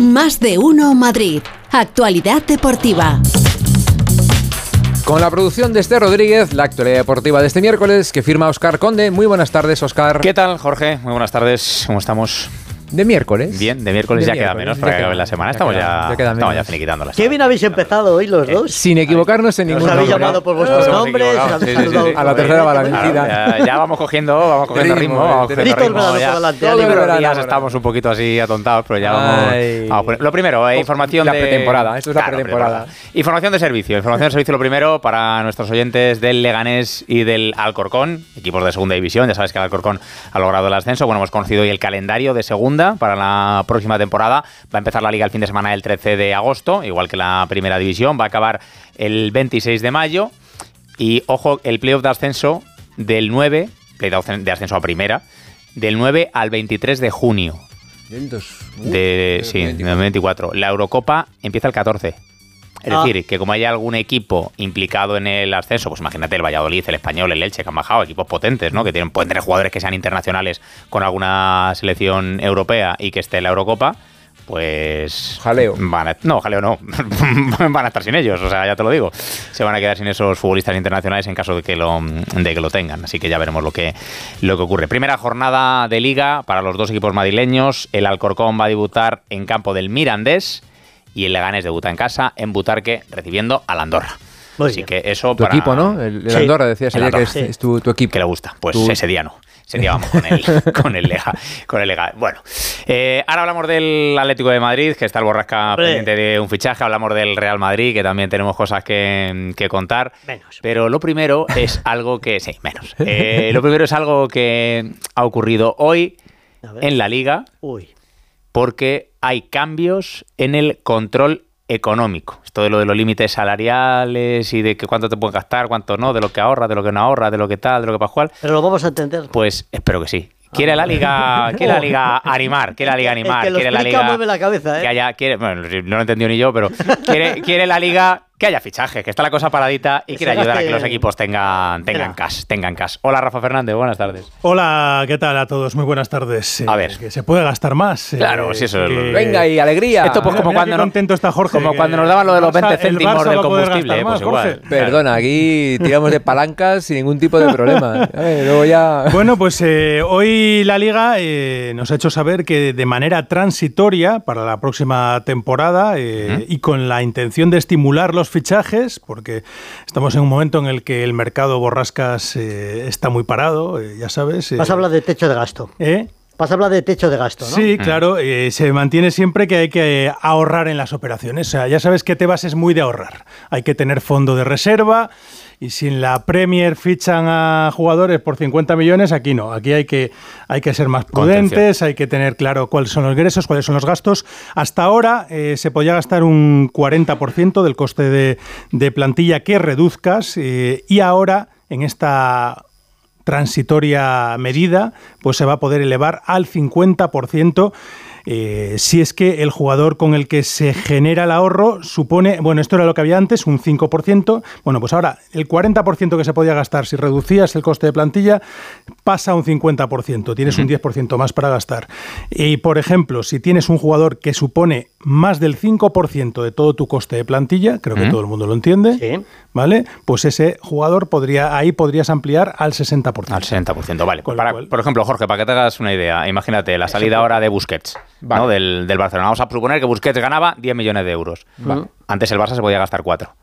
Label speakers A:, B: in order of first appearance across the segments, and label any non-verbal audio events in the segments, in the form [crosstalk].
A: Más de uno Madrid. Actualidad deportiva.
B: Con la producción de Este Rodríguez, la actualidad deportiva de este miércoles que firma Oscar Conde. Muy buenas tardes, Oscar.
C: ¿Qué tal, Jorge? Muy buenas tardes. ¿Cómo estamos?
B: De miércoles.
C: Bien, de miércoles
B: De
C: ya queda menos para que acabe la semana.
B: ya
C: Estamos
B: queda-
C: ya,
B: ya queda
C: estamos ya finiquitando la
D: Qué bien habéis empezado hoy los dos.
B: Sin equivocarnos en
D: Os
B: ningún
D: habéis
B: nombre.
D: llamado por vuestros nombres,
C: equivocado.
D: habéis
C: Sí, sí, sí,
D: saludado
C: sí.
B: A la tercera va la vencida.
C: Ya, vamos cogiendo, vamos cogiendo
B: Ritmo,
C: ritmo. vamos
B: eh,
C: cogiendo ritmo, ya. estamos un poquito así atontados, pero ya vamos, Lo primero, eh, información
B: La
C: de...
B: pretemporada, esto es la pretemporada.
C: Información de servicio. Información de servicio lo primero para nuestros oyentes del Leganés y del Alcorcón, equipos de segunda división. Ya sabes que el Alcorcón ha logrado el ascenso. Bueno, hemos conocido hoy el calendario de segunda para la próxima temporada. Va a empezar la liga el fin de semana del 13 de agosto, igual que la primera división. Va a acabar el 26 de mayo. Y ojo, el playoff de ascenso del 9, playoff de ascenso a primera, del 9 al 23 de junio. De, sí, del 2024. La Eurocopa empieza el 14. Es
D: Ah.
C: decir, que como hay algún equipo implicado en el ascenso, pues imagínate el Valladolid, el Español, el Elche, que han bajado, equipos potentes, ¿no? Que tienen, pueden tener jugadores que sean internacionales con alguna selección europea y que esté en la Eurocopa, pues...
B: Jaleo.
C: Van a- no, jaleo no. [laughs] van a estar sin ellos, o sea, ya te lo digo. Se van a quedar sin esos futbolistas internacionales en caso de que lo, de que lo tengan. Así que ya veremos lo que, lo que ocurre. Primera jornada de liga para los dos equipos madrileños. El Alcorcón va a debutar en campo del Mirandés y el Leganés debuta en casa en Butarque recibiendo al Andorra.
D: Muy
C: Así
D: bien.
C: que eso
B: Tu
C: para...
B: equipo, ¿no? El, el
D: Sí.
B: Andorra, decías
C: El
B: ayer que es,
D: sí.
B: es tu, tu equipo.
C: que le gusta. Pues ese día no. Ese día vamos con el, [laughs] con el Lega. Con el Lega. Bueno, eh, ahora hablamos del Atlético de Madrid, que está el Borrasca pendiente de un fichaje. Hablamos del Real Madrid, que también tenemos cosas que, que contar.
D: Menos.
C: Pero lo primero es algo que... Sí, menos. Eh, lo primero es algo que ha ocurrido hoy en la Liga,
D: Uy.
C: Porque hay cambios en el control económico. Esto de lo de los límites salariales y de que cuánto te puedes gastar, cuánto no, de lo que ahorras, de lo que no ahorras, de lo que tal, de lo que pascual.
D: Pero lo vamos a entender.
C: Pues espero que sí. Quiere la liga, quiere la [laughs] liga animar, quiere la liga animar,
D: el que lo
C: quiere la liga
D: mueve la cabeza, ¿eh?
C: que haya, quiere, bueno, no lo he entendido ni yo, pero quiere, quiere la liga que haya fichajes, que está la cosa paradita y
D: Que
C: quiere ayudar a que los equipos tengan, tengan cash, tengan cash. Hola Rafa Fernández, buenas tardes.
E: Hola, ¿qué tal a todos? Muy buenas tardes.
C: A
E: Eh,
C: ver.
E: Que se puede gastar más. eh,
C: Claro, sí, eso es lo-
E: que-
B: Venga, y alegría.
C: Esto pues
E: Mira,
C: como
E: mira
C: cuando no-
E: contento está Jorge.
C: como cuando nos daban lo de los
E: el Barça-
C: 20
E: el
C: céntimos del
E: a
C: combustible, pues
E: más, Jorge.
C: igual.
B: Perdona, aquí [laughs] tiramos de palancas sin ningún tipo de problema. [laughs] ¿sabes? Luego ya.
E: Bueno, pues eh, hoy la liga eh, nos ha hecho saber que de manera transitoria para la próxima temporada eh, y con la intención de estimular los fichajes, porque estamos en un momento en el que el mercado borrascas eh, está muy parado, eh, ya sabes. eh,
D: Vas a hablar de techo de gasto.
E: ¿eh?
D: Vas a hablar de techo de gasto, ¿no?
E: Sí, claro, eh, se mantiene siempre que hay que eh, ahorrar en las operaciones. O sea, ya sabes que Tebas es muy de ahorrar. Hay que tener fondo de reserva y si en la Premier fichan a jugadores por 50 millones, aquí no. Aquí hay que, hay que ser más prudentes, hay que tener claro cuáles son los ingresos, cuáles son los gastos. Hasta ahora eh, se podía gastar un 40% del coste de, de plantilla que reduzcas eh, y ahora en esta transitoria medida, pues se va a poder elevar al 50%. Eh, si es que el jugador con el que se genera el ahorro supone, bueno, esto era lo que había antes, un 5%, bueno, pues ahora el 40% que se podía gastar si reducías el coste de plantilla pasa a un 50%, tienes un 10% más para gastar. Y por ejemplo, si tienes un jugador que supone más del 5% de todo tu coste de plantilla, creo que todo el mundo lo entiende,
D: Sí.
E: ¿vale? Pues ese jugador podría, ahí podrías ampliar al 60%.
C: Al 60%, vale. Para- por ejemplo, Jorge, para que te hagas una idea, imagínate la salida ahora de Busquets, ¿no? del, del Barcelona. Vamos a suponer que Busquets ganaba 10 millones de euros. Antes el Barça se podía gastar 4.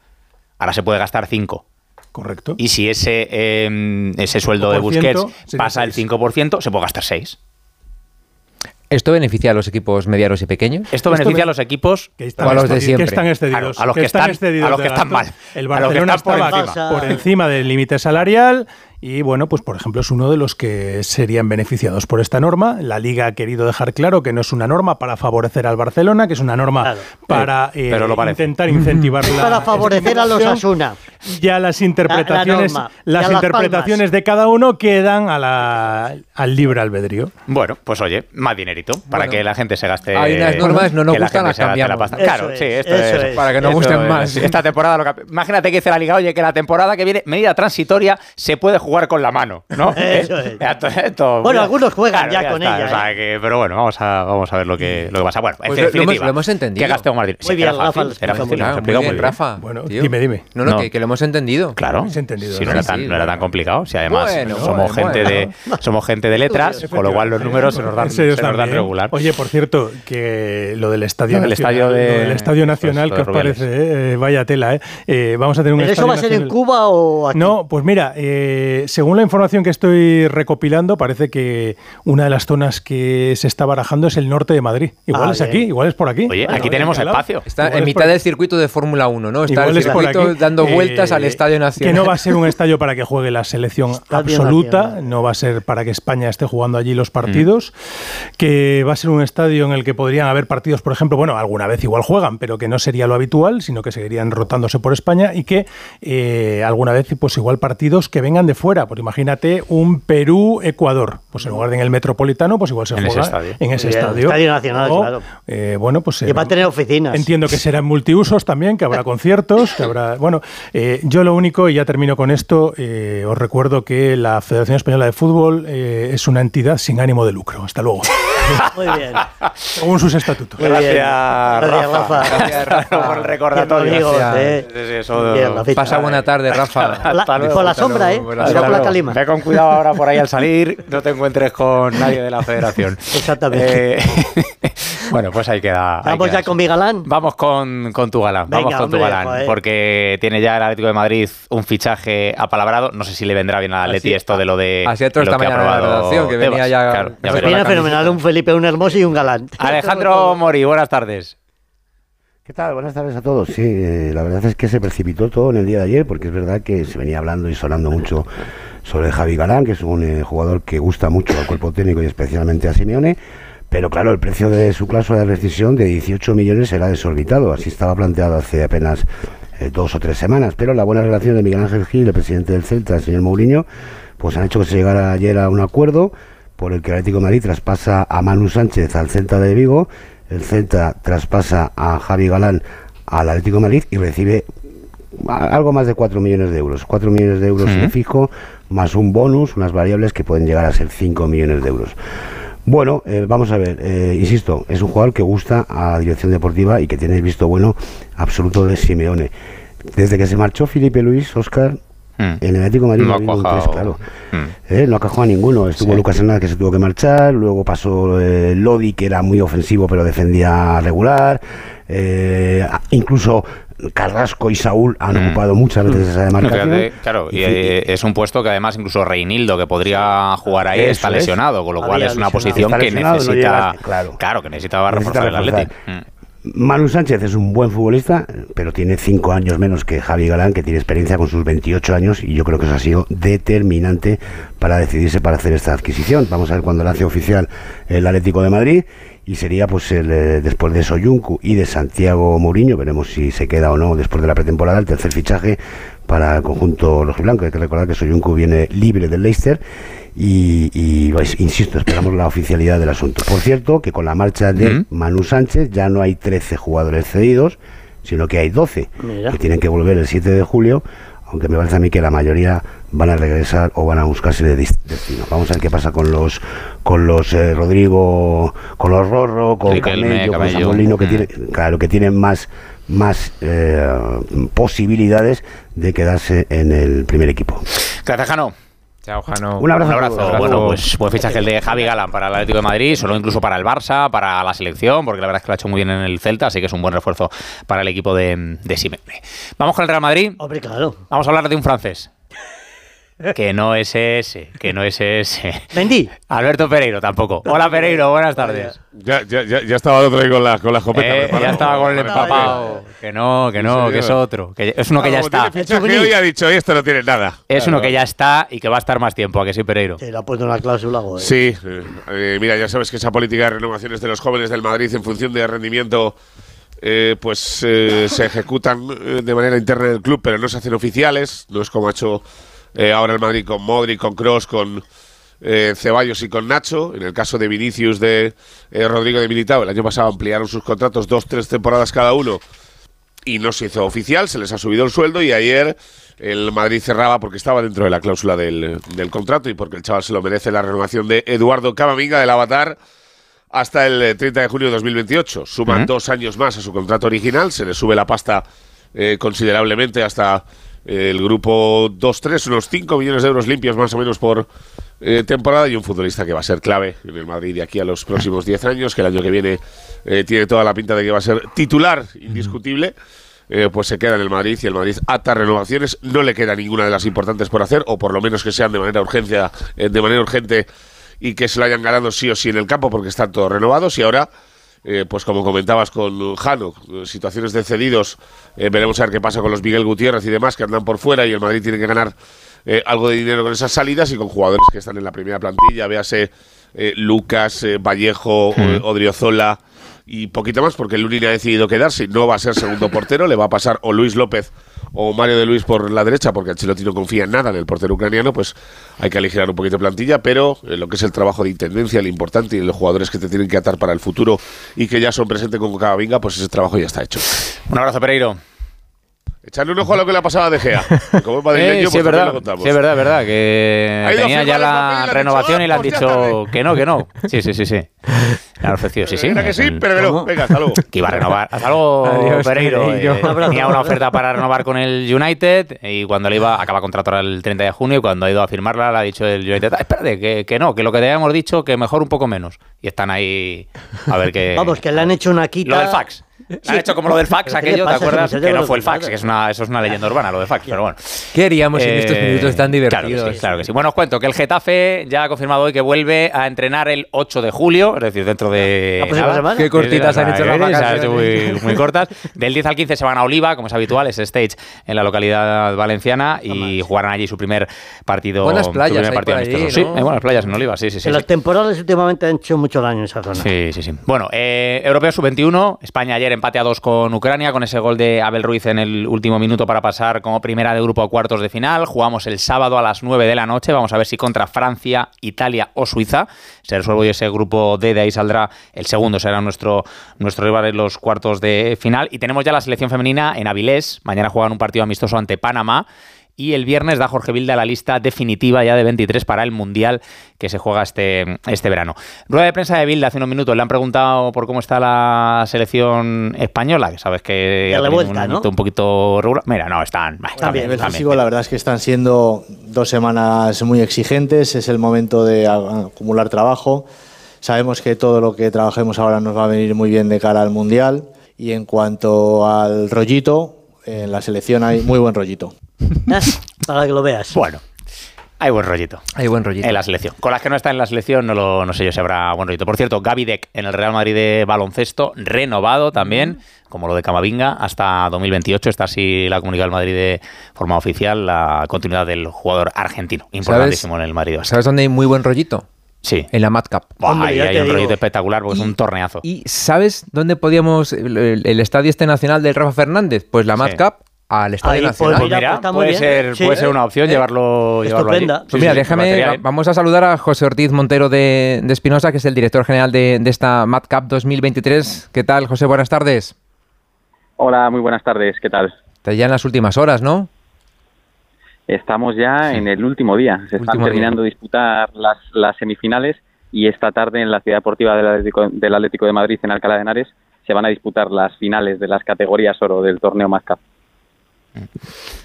C: Ahora se puede gastar 5.
E: Correcto.
C: Y si ese, eh, ese sueldo de
E: 5%
C: Busquets pasa el
E: seis.
C: 5%, se puede gastar 6.
B: ¿Esto beneficia a los equipos medianos y pequeños?
C: Esto beneficia a los equipos
E: que
B: O a los de siempre.
E: que están excedidos.
C: A los que están-
E: excedidos
C: a los que están mal.
E: El
C: A los que
E: Barcelona
C: están por
D: encima.
E: por encima del límite salarial y bueno, pues por ejemplo es uno de los que serían beneficiados por esta norma. La Liga ha querido dejar claro que no es una norma para favorecer al Barcelona, que es una norma
D: Claro.
E: para eh,
C: pero lo parece.
E: intentar incentivar [laughs] la
D: Para favorecer a los. Asuna.
E: Ya las interpretaciones,
D: norma.
E: las
D: Ya las
E: interpretaciones de cada uno quedan a la- al libre albedrío.
C: Bueno, pues oye, más dinerito para
B: Bueno.
C: que la gente se gaste.
B: Hay unas normas, no nos
C: que la
B: gustan,
C: gente
B: las
C: la
B: cambiamos.
C: Claro,
D: es,
C: sí, esto es.
D: es.
B: Para que nos gusten
C: es.
B: más.
C: Esta temporada, lo que- imagínate que dice la liga, oye, que la temporada que viene, medida transitoria, se puede jugar jugar con la mano, ¿no? [laughs]
D: Eso es.
C: Esto-
D: Bueno, algunos juegan ya con
C: está,
D: ella,
C: o sea,
D: ¿eh?
C: que- pero bueno, vamos a, vamos a ver lo que, lo que pasa. Bueno, en
B: Pues lo- lo hemos- lo hemos entendido.
C: ¿Qué Gastón Martín?
D: Muy bien,
C: era
D: Rafa,
C: era fácil,
D: muy
B: bien,
C: bien.
B: Rafa.
E: Bueno,
B: tío.
E: dime, dime.
B: No, no,
C: No.
B: Que, que lo hemos entendido.
C: Claro,
E: Habéis entendido,
C: si no, era
B: Sí,
C: tan,
B: sí,
C: no era tan complicado, si además
B: Bueno,
C: somos
B: bueno,
C: gente de [laughs] somos gente de letras, con lo cual los números se nos dan, se nos regular.
E: Oye, por cierto, que lo del Estadio Nacional, del Estadio
C: pues,
E: Nacional, ¿qué os parece? Eh? Vaya tela, ¿eh? Eh, Vamos a tener un
D: ¿Pero eso va a ser en Cuba o aquí?
E: No, pues mira, eh, según la información que estoy recopilando, parece que una de las zonas que se está barajando es el norte de Madrid. Igual
D: Ah,
E: es
D: bien.
E: aquí, igual es por aquí.
C: Oye,
E: Bueno,
C: aquí tenemos espacio.
B: Está
E: Igual
B: en
E: es
B: mitad
E: por-
B: del circuito de Fórmula 1, ¿no? Está
E: Igual
B: el
E: es
B: circuito
E: aquí.
B: dando
E: Eh,
B: vueltas al Estadio Nacional.
E: Que no va a ser un [laughs] estadio para que juegue la selección
D: Estadio
E: absoluta,
D: Nacional.
E: no va a ser para que España esté jugando allí
C: Mm.
E: los partidos, que va a ser un estadio en el que podrían haber partidos, por ejemplo, bueno, alguna vez igual juegan, pero que no sería lo habitual, sino que seguirían rotándose por España y que eh, alguna vez, pues igual partidos que vengan de fuera. Pues imagínate un Perú-Ecuador, pues en lugar de en el Metropolitano, pues igual se
C: En ese
E: juega
C: estadio.
E: en ese
D: bien,
E: estadio.
D: Estadio Nacional,
E: O,
D: claro.
E: eh, bueno, pues
D: Que va a tener oficinas.
E: Entiendo que serán multiusos también, que habrá [laughs] conciertos, que habrá. Bueno, eh, yo lo único, y ya termino con esto, eh, os recuerdo que la Federación Española de Fútbol eh, es una entidad sin ánimo de lucro. Hasta luego. [laughs]
D: Muy bien.
E: Según sus estatutos.
D: Muy bien.
C: Gracias,
D: Gracias,
C: Rafa.
D: Rafa.
B: Gracias, Rafa.
C: por el recordatorio.
D: Amigos,
B: Gracias.
D: eh.
C: Sí, sí, eso-
D: bien.
B: Pasa buena tarde, Rafa. [laughs]
D: La-
C: luego.
D: por la sombra,
B: luego,
D: ¿eh? con la
C: luego.
D: calima.
C: Ve con cuidado ahora por ahí al salir, no te encuentres con nadie de la federación.
D: Exactamente.
C: Eh, bueno, pues ahí queda. ahí
D: Vamos
C: queda
D: ya
C: eso.
D: con mi galán.
C: Vamos con, con tu galán, vamos
D: Venga,
C: con tu
D: hombre,
C: galán,
D: joder.
C: porque tiene ya el Atlético de Madrid un fichaje apalabrado. No sé si le vendrá bien al Atleti esto de lo de.
B: así
C: lo
B: esta mañana la
C: aprobado
B: redacción, que venía ya-
C: Claro, ya
B: Pues.
D: Viene fenomenal, un Felipe, un hermoso y un galán. [laughs]
C: Alejandro Mori, buenas tardes.
F: ¿Qué tal? Buenas tardes a todos. Sí, eh, la verdad es que se precipitó todo en el día de ayer, porque es verdad que se venía hablando y sonando mucho sobre Javi Galán, que es un eh, jugador que gusta mucho al cuerpo técnico y especialmente a Simeone. Pero claro, el precio de su cláusula de rescisión de 18 millones será desorbitado. Así estaba planteado hace apenas eh, dos o tres semanas. Pero la buena relación de Miguel Ángel Gil, el presidente del Celta, el señor Mourinho, pues han hecho que se llegara ayer a un acuerdo por el que el Atlético de Madrid traspasa a Manu Sánchez al Celta de Vigo, el Celta traspasa a Javi Galán al Atlético de Madrid y recibe algo más de 4 millones de euros. 4 millones de euros de fijo, más un bonus, unas variables que pueden llegar a ser 5 millones de euros. Bueno, eh, vamos a ver, eh, insisto, es un jugador que gusta a la dirección deportiva y que tiene visto bueno absoluto de Simeone. Desde que se marchó Felipe Luis, Oscar,
C: Mm.
F: en el Atlético de Madrid
C: No
F: ha un claro.
C: Mm.
F: Eh, no ha cajado a ninguno. Estuvo
C: Sí.
F: Lucas Hernández que se tuvo que marchar, luego pasó eh, Lodi que era muy ofensivo pero defendía regular, eh, incluso Carrasco y Saúl han
C: Mm.
F: ocupado muchas veces esa demarcación.
C: fíjate, claro, y,
F: Y-
C: eh, es un puesto que además incluso Reinildo, que podría jugar ahí, está
F: es.
C: lesionado, con lo cual
D: Había
C: es una posición que
F: no
C: necesita,
F: llega- claro.
C: que necesitaba
F: Necesita
C: reforzar el
F: reforzar. Manu Sánchez es un buen futbolista, pero tiene cinco años menos que Javi Galán, que tiene experiencia con sus 28 años, y yo creo que eso ha sido determinante para decidirse para hacer esta adquisición. Vamos a ver cuándo la hace oficial el Atlético de Madrid, y sería pues el, eh, después de Soyuncu y de Santiago Mourinho, veremos si se queda o no después de la pretemporada, el tercer fichaje para el conjunto rojiblanco. Hay que recordar que Soyuncu viene libre del Leicester y, y, pues, insisto, esperamos la oficialidad del asunto. Por cierto, que con la marcha de. Manu Sánchez ya no hay 13 jugadores cedidos, sino que hay 12
D: Mira.
F: que tienen que volver el 7 de julio, aunque me parece a mí que la mayoría van a regresar o van a buscarse de destino. Vamos a ver qué pasa con los con los eh, Rodrigo, con los Rorro, con Camello, con
C: Camello.
F: Samolino, que
C: Mm.
F: tiene, claro, que tienen más más eh, posibilidades de quedarse en el primer equipo.
C: Gracias, Jano.
B: Chao, Jano.
F: Un abrazo.
C: Un abrazo.
F: Abrazo.
C: Bueno, pues [laughs] buen fichaje el de Javi Galán para el Atlético de Madrid, solo incluso para el Barça, para la selección, porque la verdad es que lo ha hecho muy bien en el Celta, así que es un buen refuerzo para el equipo de, de Simeone. Vamos con el Real Madrid.
D: Hombre, claro.
C: Vamos a hablar de un francés. Que no es ese, que no es ese.
D: Mendy.
C: Alberto Pereiro tampoco. Hola Pereiro, buenas tardes.
G: Ya, ya, ya, ya estaba el otro ahí con la, con la escopeta.
C: Eh, ya estaba con el empapado. Que no, que
G: Sí,
C: no, que es otro. Que es uno que ya está.
D: Chugni.
G: hoy ha dicho, esto no tiene nada.
C: Es uno que ya está y que va a estar más tiempo, ¿a que sí, Pereiro?
D: Le ha puesto una cláusula.
G: Sí, eh, eh, mira, ya sabes que esa política de renovaciones de los jóvenes del Madrid en función de rendimiento, eh, pues eh, se ejecutan eh, de manera interna del club, pero no se hacen oficiales. No es como ha hecho eh, ahora el Madrid con Modric, con Cross, con eh, Ceballos y con Nacho. En el caso de Vinicius, de eh, Rodrigo de Militao, el año pasado ampliaron sus contratos dos, tres temporadas cada uno. y no se hizo oficial, se les ha subido el sueldo y ayer el Madrid cerraba porque estaba dentro de la cláusula del, del contrato y porque el chaval se lo merece la renovación de Eduardo Camavinga del Avatar hasta el eh, 30 de junio de 2028. Suman
C: Ujú.
G: dos años más a su contrato original, se le sube la pasta eh, considerablemente hasta el grupo 2-3, unos 5 millones de euros limpios más o menos por eh, temporada y un futbolista que va a ser clave en el Madrid de aquí a los próximos 10 años, que el año que viene eh, tiene toda la pinta de que va a ser titular indiscutible. eh, pues se queda en el Madrid y el Madrid ata renovaciones. No le queda ninguna de las importantes por hacer, o por lo menos que sean de manera urgencia, de manera urgente y que se lo hayan ganado sí o sí en el campo porque están todos renovados y ahora eh, pues como comentabas con Jano, situaciones de cedidos, eh, veremos a ver qué pasa con los Miguel Gutiérrez y demás que andan por fuera y el Madrid tiene que ganar eh, algo de dinero con esas salidas y con jugadores que están en la primera plantilla, véase eh, Lucas, eh, Vallejo, eh, Odriozola y poquito más porque el Lunin ha decidido quedarse no va a ser segundo portero, le va a pasar o Luis López o Mario de Luis por la derecha porque Ancelotti no confía en nada en el portero ucraniano, pues hay que aligerar un poquito plantilla, pero eh, lo que es el trabajo de intendencia, lo importante y los jugadores que te tienen que atar para el futuro y que ya son presentes con Cavavinga, pues ese trabajo ya está hecho.
C: Un abrazo, Pereiro.
G: Echarle un ojo a lo que le ha pasado a De Gea. [laughs] Como es
C: Eh,
G: pues
C: sí, es
G: también
C: verdad,
G: lo contamos.
C: sí, es verdad, es verdad, que tenía ya la renovación y le han
G: "Ah, pues
C: dicho que no, que no. Sí, sí, sí, sí. [laughs] Le han ofrecido, sí, sí.
G: Era que
C: es
G: sí,
C: el-
G: pero que no.
D: ¿Cómo?
G: Venga, hasta luego.
C: que iba a renovar. Hasta luego, [laughs]
B: Adiós,
C: Pereiro.
B: Pereiro.
C: Eh,
D: abrazo.
C: tenía una oferta para renovar con el United y cuando le iba, acaba contrato el 30 de junio y cuando ha ido a firmarla le ha dicho el United, "Ah, espérate, que, que no, que lo que te habíamos dicho, que mejor un poco menos. Y están ahí a ver qué...
D: Vamos, que le han hecho una quita.
C: Lo del fax. Le han hecho como lo del fax
D: ¿Pero qué le
C: aquello, ¿te acuerdas? Que no fue el fax, que es una, eso es una leyenda urbana, lo de fax, pero bueno.
B: ¿Qué haríamos en estos
C: Eh,
B: minutos tan
C: Claro que,
B: divertidos?
C: sí, claro que sí. Bueno, os cuento que el Getafe ya ha confirmado hoy que vuelve a entrenar el 8 de julio, es decir, dentro de.
D: La próxima
C: nada.
D: semana.
B: Qué cortitas
C: Sí,
B: han hecho las
C: que viene, se han hecho
B: vacaciones.
C: muy, muy cortas. Del 10 al 15 se van a Oliva, como es habitual, es stage en la localidad valenciana y jugarán allí su primer partido.
B: Buenas playas
C: primer partido
B: allí. ¿no?
C: Sí, hay buenas playas en Oliva, sí, sí, sí.
D: Que
C: sí.
D: los temporales últimamente han hecho mucho daño en esa zona.
C: Sí, sí, sí. Bueno, eh, Europeo Sub-21. España ayer empate a dos con Ucrania, con ese gol de Abel Ruiz en el último minuto para pasar como primera de grupo a cuartos de final. Jugamos el sábado a las 9 de la noche. Vamos a ver si contra Francia, Italia o Suiza. Se resuelve ese grupo D, de ahí saldrá el segundo, será nuestro, nuestro rival en los cuartos de final. Y tenemos ya la selección femenina en Avilés. Mañana juegan un partido amistoso ante Panamá. Y el viernes da Jorge Vilda la lista definitiva ya de 23 para el Mundial que se juega este, este verano. Rueda de prensa de Vilda hace unos minutos. Le han preguntado por cómo está la selección española, que sabes que ha tenido
D: revuelta,
C: un, un poquito regular. Mira, no, están... bah,
D: Están bien,
C: bien, están
H: la verdad es que están siendo dos semanas muy exigentes. Es el momento de acumular trabajo. Sabemos que todo lo que trabajemos ahora nos va a venir muy bien de cara al Mundial. Y en cuanto al rollito, en la selección hay muy buen rollito. [laughs]
D: Ah, Para que lo veas.
C: Bueno, hay buen rollito.
B: Hay buen rollito.
C: En la selección. Con las que no está en la selección, no, lo, no sé yo si habrá buen rollito. Por cierto, Gaby Deck en el Real Madrid de baloncesto, renovado también, como lo de Camavinga, hasta 2028. Está así la comunidad del Madrid de forma oficial, la continuidad del jugador argentino. Importantísimo en el Madrid.
B: ¿Sabes dónde hay muy buen rollito?
C: Sí.
B: En la Mad Cup.
D: Hombre,
C: ahí hay un
D: digo.
C: rollito espectacular porque es un torneazo.
B: ¿Y sabes dónde podíamos el, el- el estadio este nacional del Rafa Fernández? Pues la Mad
C: Sí.
B: Cup al estadio
D: Ahí,
B: nacional.
C: Pues
D: mira,
C: puede
D: bien.
C: ser,
D: Sí.
C: puede ser una opción
B: Eh,
C: llevarlo, llevarlo allí.
D: estupenda.
C: Sí,
B: Pues mira,
C: sí,
B: déjame, vamos a saludar a José Ortiz Montero de, de Espinosa, que es el director general de, de esta Mad Cup 2023. ¿Qué tal, José? Buenas tardes.
I: Hola, muy buenas tardes, ¿qué tal?
B: Está ya en las últimas horas, ¿no?
I: Estamos ya en el último día. Se están
B: Último
I: terminando de disputar las, las semifinales y esta tarde en la ciudad deportiva del Atlético, del Atlético de Madrid, en Alcalá de Henares, se van a disputar las finales de las categorías oro del torneo más Cup.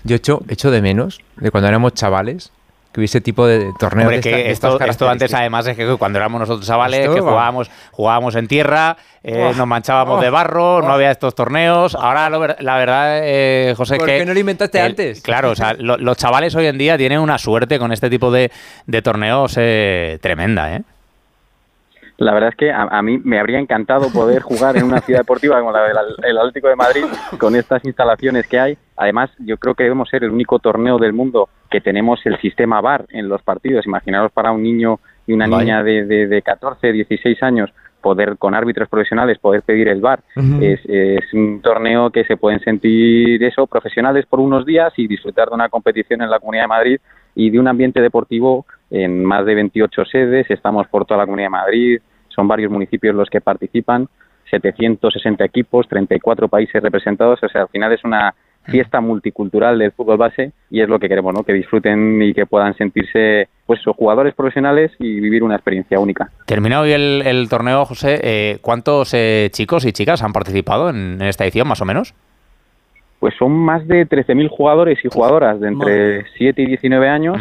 B: Yo echo, echo de menos de cuando éramos chavales que hubiese tipo de torneo
C: Hombre,
B: de, esta-
C: que
B: de
C: esto, antes además es que cuando éramos nosotros chavales, que jugábamos, jugábamos en tierra, eh, nos manchábamos
B: Oh.
C: de barro, no había estos torneos. Ahora lo la verdad, eh, José,
B: ¿Por
C: que...
B: qué no lo inventaste
C: el-
B: antes?
C: Claro, o sea, [laughs] lo- los chavales hoy en día tienen una suerte con este tipo de, de torneos eh, tremenda, ¿eh?
I: La verdad es que a, a mí me habría encantado poder jugar en una ciudad deportiva como la del el Atlético de Madrid con estas instalaciones que hay. Además, yo creo que debemos ser el único torneo del mundo que tenemos el sistema VAR en los partidos. Imaginaros para un niño y una
B: Vaya.
I: niña de, de, de 14, 16 años poder con árbitros profesionales poder pedir el.
B: Ujú.
I: es, es un torneo que se pueden sentir eso profesionales por unos días y disfrutar de una competición en la Comunidad de Madrid y de un ambiente deportivo en más de 28 sedes. Estamos por toda la Comunidad de Madrid, son varios municipios los que participan. 760 equipos, 34 países representados, o sea, al final es una fiesta multicultural del fútbol base y es lo que queremos, ¿no? Que disfruten y que puedan sentirse pues jugadores profesionales y vivir una experiencia única.
C: Terminado hoy el, el torneo, José, eh, ¿cuántos eh, chicos y chicas han participado en, en esta edición, más o menos?
I: Pues son más de 13.000 jugadores y jugadoras de entre 7 y 19 años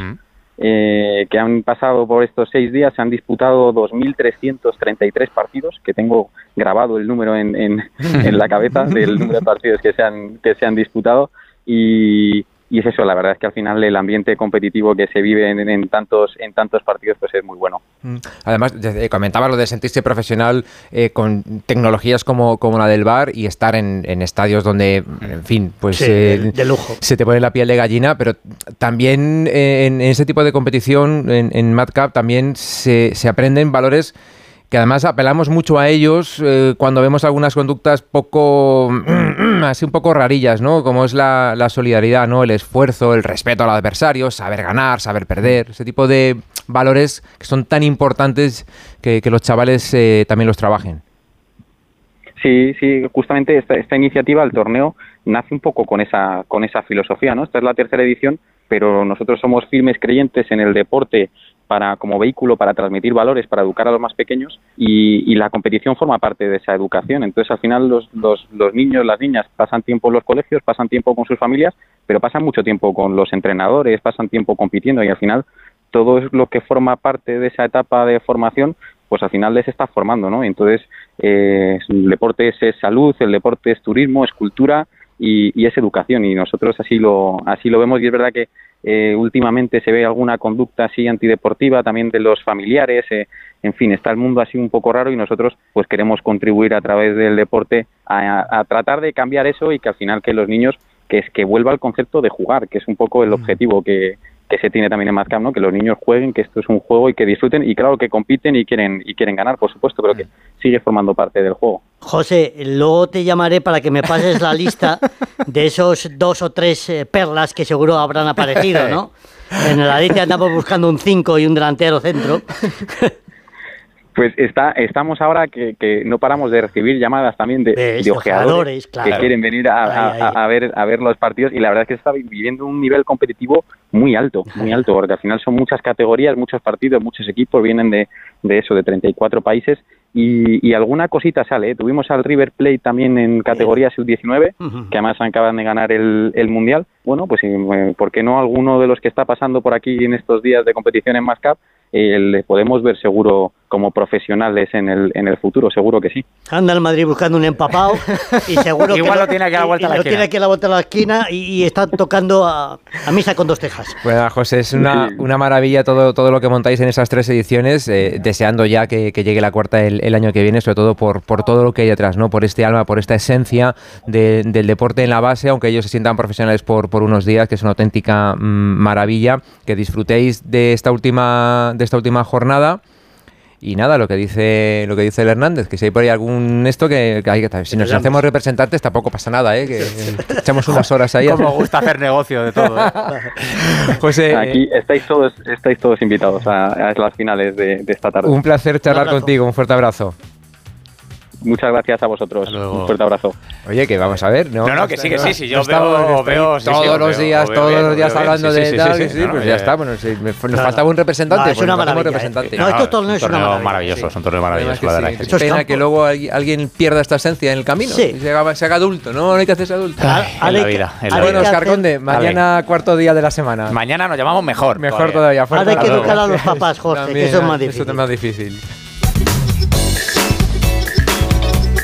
I: eh, que han pasado por estos seis días, se han disputado 2.333 partidos, que tengo grabado el número en, en, en la cabeza del número de partidos que se han, que se han disputado y, y es eso, la verdad es que al final el ambiente competitivo que se vive en, en tantos en tantos partidos pues es muy bueno.
B: Mm. Además, eh, comentaba lo de sentirse profesional eh, con tecnologías como, como la del bar y estar en, en estadios donde, en fin, pues
D: Sí,
B: eh,
D: de- de lujo.
B: se te pone la piel de gallina, pero también eh, en, en ese tipo de competición, en, en Mad Cup, también se, se aprenden valores que además apelamos mucho a ellos eh, cuando vemos algunas conductas poco, así un poco rarillas, ¿no? Como es la, la solidaridad, ¿no? El esfuerzo, el respeto al adversario, saber ganar, saber perder, ese tipo de valores que son tan importantes que, que los chavales eh, también los trabajen.
I: Sí, sí, justamente esta, esta iniciativa, el torneo, nace un poco con esa, con esa filosofía, ¿no? Esta es la tercera edición, pero nosotros somos firmes creyentes en el deporte para como vehículo para transmitir valores, para educar a los más pequeños y, y la competición forma parte de esa educación. Entonces, al final, los, los, niños, las niñas pasan tiempo en los colegios, pasan tiempo con sus familias, pero pasan mucho tiempo con los entrenadores, pasan tiempo compitiendo y al final todo lo que forma parte de esa etapa de formación, pues al final les está formando, ¿no? Entonces, eh, el deporte es salud, el deporte es turismo, es cultura y, y es educación y nosotros así lo así lo vemos y es verdad que eh, últimamente se ve alguna conducta así antideportiva también de los familiares, eh, en fin, está el mundo así un poco raro y nosotros pues queremos contribuir a través del deporte a, a tratar de cambiar eso y que al final que los niños que es que vuelva el concepto de jugar, que es un poco el objetivo que, que se tiene también en Madcap, ¿no? Que los niños jueguen, que esto es un juego y que disfruten y claro que compiten y quieren y quieren ganar, por supuesto, pero que sigue formando parte del juego.
D: José, luego te llamaré para que me pases la lista de esos dos o tres eh, perlas que seguro habrán aparecido, ¿no? En la lista andamos buscando un 5 y un delantero centro.
I: Pues está, estamos ahora que, que no paramos de recibir llamadas también de,
D: De
I: de
D: ojeadores, claro.
I: que quieren venir a, a-
D: Ay, ay.
I: a ver, a ver los partidos y la verdad es que se está viviendo un nivel competitivo muy alto, muy alto, porque al final son muchas categorías, muchos partidos, muchos equipos, vienen de, de eso, de 34 países y, y alguna cosita sale. ¿eh? Tuvimos al River Plate también en categoría sub-19,
D: Ujú.
I: que además acaban de ganar el, el Mundial. Bueno, pues eh, ¿por qué no alguno de los que está pasando por aquí en estos días de competición en Mascap eh, le podemos ver seguro como profesionales en el, en el futuro, seguro que sí.
D: Anda el Madrid buscando un empapado y seguro [laughs]
C: Igual
D: que
C: lo tiene aquí a la vuelta
D: y
C: de la
D: lo
C: esquina.
D: tiene aquí a la vuelta de la esquina y, y está tocando a, a misa con dos tejas.
B: Bueno, José, es una, una maravilla todo, todo lo que montáis en esas tres ediciones, eh, deseando ya que, que llegue la cuarta el, el año que viene, sobre todo por, por todo lo que hay detrás, ¿no? por este alma, por esta esencia de- del deporte en la base, aunque ellos se sientan profesionales por, por unos días, que es una auténtica mm, maravilla, que disfrutéis de esta última, de esta última jornada. Y nada, lo que dice lo que dice el Hernández, que si hay por ahí algún esto que, que hay que si nos hacemos representantes tampoco pasa nada, ¿eh? que [laughs] echamos unas horas ahí.
C: Como gusta hacer negocio de todo. ¿eh? [laughs]
B: José,
I: Aquí estáis todos, estáis todos invitados a, a las finales de, de esta tarde.
B: Un placer charlar contigo, un fuerte abrazo.
I: Muchas gracias a vosotros.
C: Hasta luego.
I: Un fuerte abrazo.
B: Oye, que vamos a ver, ¿no?
C: No, no, que sí, que sí, sí, yo veo- veo-
B: todos
C: os
B: los
C: veo-
B: días, todos
C: bien,
B: los
C: os
B: días hablando
C: Sí,
B: de
C: sí, sí,
B: tal,
C: sí,
B: y
C: sí,
B: sí,
C: no,
B: pues ya está, bueno, sí, me- nos faltaba un representante,
D: No, es una maravilla,
B: representante.
D: No, estos torneos es una
C: torneo
D: maravilla,
C: maravilloso,
D: sí.
C: son torneos maravillosos,
B: es pena que luego algui- alguien pierda esta esencia en el camino se haga, se haga adulto, ¿no? No hay que hacerse adulto.
D: Ah,
C: en la vida,
B: bueno, Oscar Conde, mañana cuarto día de la semana.
C: Mañana nos llamamos mejor.
B: Mejor todavía. fuerte
D: Ahora hay que educar a los papás, Jorge, que eso es más
B: También, Eso
D: difícil.
B: es más difícil.